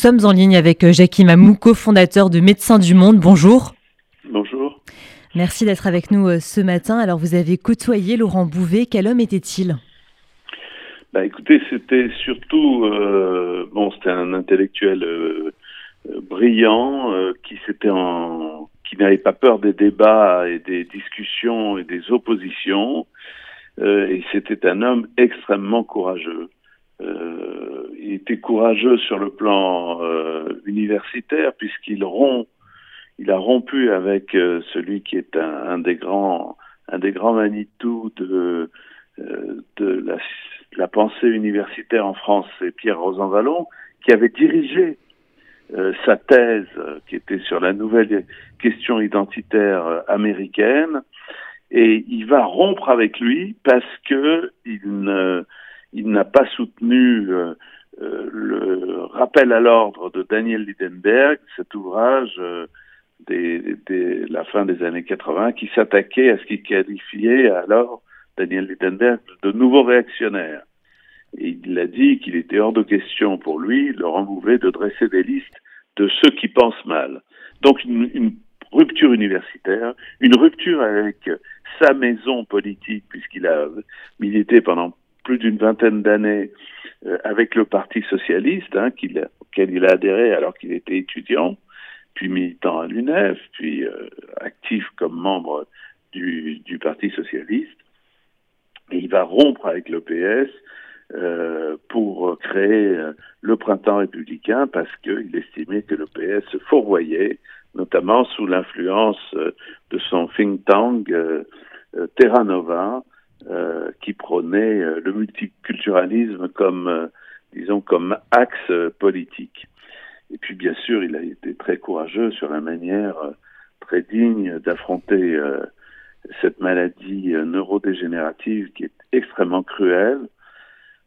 sommes en ligne avec euh, Jackie Mamou, cofondateur de Médecins du Monde. Bonjour. Bonjour. Merci d'être avec nous euh, ce matin. Alors, vous avez côtoyé Laurent Bouvet. Quel homme était-il? Bah, Écoutez, c'était surtout, bon, c'était un intellectuel brillant qui s'était en, qui n'avait pas peur des débats et des discussions et des oppositions. et c'était un homme extrêmement courageux. Euh, il était courageux sur le plan euh, universitaire puisqu'il rompt, il a rompu avec euh, celui qui est un, des grands, un des grands Manitou de, de la, la, pensée universitaire en France, c'est Pierre Rosanvallon, qui avait dirigé sa thèse qui était sur la nouvelle question identitaire américaine. Et il va rompre avec lui parce que il ne il n'a pas soutenu euh, euh, le rappel à l'ordre de Daniel Lidenberg, cet ouvrage euh, des, des, la fin des années 80 qui s'attaquait à ce qu'il qualifiait alors Daniel Lidenberg de nouveau réactionnaire. Et il a dit qu'il était hors de question pour lui, Laurent Bouvet, de dresser des listes de ceux qui pensent mal. Donc une, une rupture universitaire, une rupture avec sa maison politique, puisqu'il a milité pendant plus d'une vingtaine d'années euh, avec le Parti socialiste, hein, auquel il a adhéré alors qu'il était étudiant, puis militant à l'UNEF, puis euh, actif comme membre du, Parti socialiste. Et il va rompre avec le PS euh, pour créer le printemps républicain parce qu'il estimait que le PS se fourvoyait, notamment sous l'influence de son think tank Terra Nova, euh, qui prônait euh, le multiculturalisme comme, euh, disons, comme axe politique. Et puis, bien sûr, il a été très courageux sur la manière très digne d'affronter cette maladie neurodégénérative qui est extrêmement cruelle.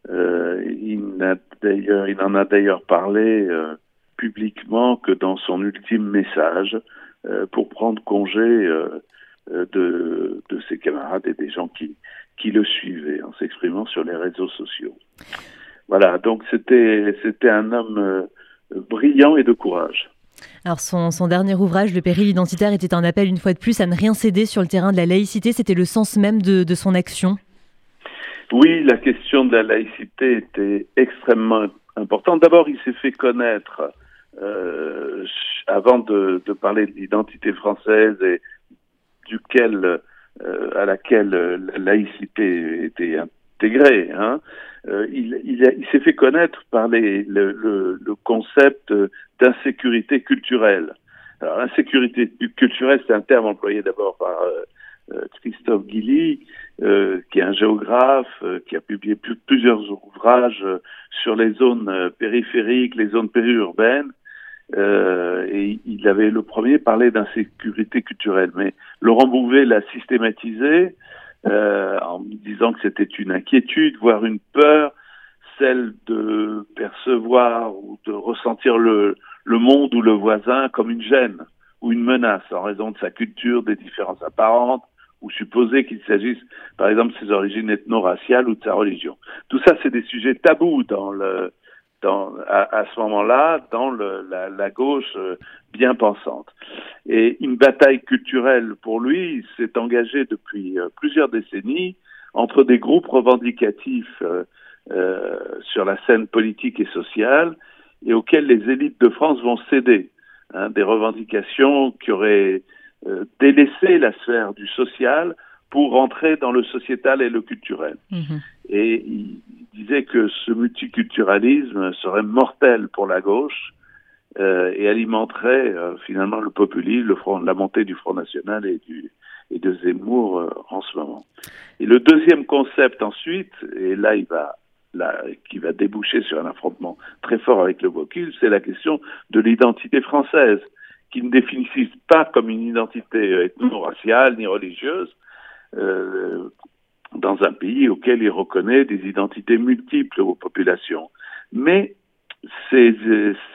il, il en a d'ailleurs parlé publiquement que dans son ultime message pour prendre congé de, de ses camarades et des gens qui, qui le suivaient en s'exprimant sur les réseaux sociaux. Voilà, donc c'était c'était un homme euh, brillant et de courage. Alors son, son, dernier ouvrage, Le péril identitaire, était un appel une fois de plus à ne rien céder sur le terrain de la laïcité. C'était le sens même de, de, son action. Oui, la question de la laïcité était extrêmement importante. D'abord, il s'est fait connaître euh, avant de, de parler de l'identité française et duquel à laquelle euh, la laïcité était intégrée. Hein. Euh, il, il, il s'est fait connaître par les, le, le, le concept d'insécurité culturelle. Alors, l'insécurité culturelle, c'est un terme employé d'abord par euh, Christophe Guilly, euh, qui est un géographe, qui a publié plusieurs ouvrages sur les zones périphériques, les zones périurbaines, euh, et il avait le premier parlé d'insécurité culturelle. Mais Laurent Bouvet l'a systématisé euh, en disant que c'était une inquiétude, voire une peur, celle de percevoir ou de ressentir le, le monde ou le voisin comme une gêne ou une menace en raison de sa culture, des différences apparentes, ou supposer qu'il s'agisse, par exemple, de ses origines ethno-raciales ou de sa religion. Tout ça, c'est des sujets tabous dans le, dans, à, à, ce moment-là dans le, la, la, gauche euh, bien pensante. Et une bataille culturelle pour lui s'est engagée depuis euh, plusieurs décennies entre des groupes revendicatifs euh, euh, sur la scène politique et sociale et auxquels les élites de France vont céder. Hein, des revendications qui auraient délaissé la sphère du social pour rentrer dans le sociétal et le culturel. Mmh. Et disait que ce multiculturalisme serait mortel pour la gauche euh, et alimenterait euh, finalement le populisme, le front, la montée du Front National et, du, et de Zemmour euh, en ce moment. Et le deuxième concept ensuite, et là il va là, qui va déboucher sur un affrontement très fort avec le Bocuse, c'est la question de l'identité française, qui ne définissent pas comme une identité ethno-raciale ni religieuse, euh, dans un pays auquel il reconnaît des identités multiples aux populations. Mais ces,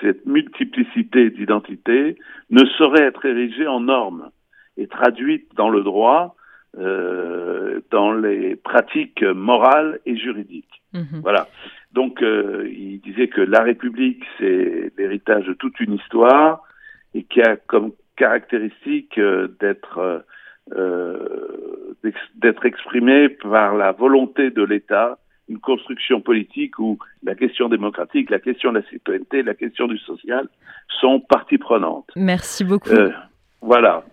cette multiplicité d'identités ne saurait être érigée en normes et traduite dans le droit, euh, dans les pratiques morales et juridiques. Mmh. Voilà. Donc, il disait que la République, c'est l'héritage de toute une histoire et qui a comme caractéristique d'être d'être exprimée par la volonté de l'État une construction politique où la question démocratique, la question de la citoyenneté, la question du social sont partie prenante. Merci beaucoup. Euh, voilà.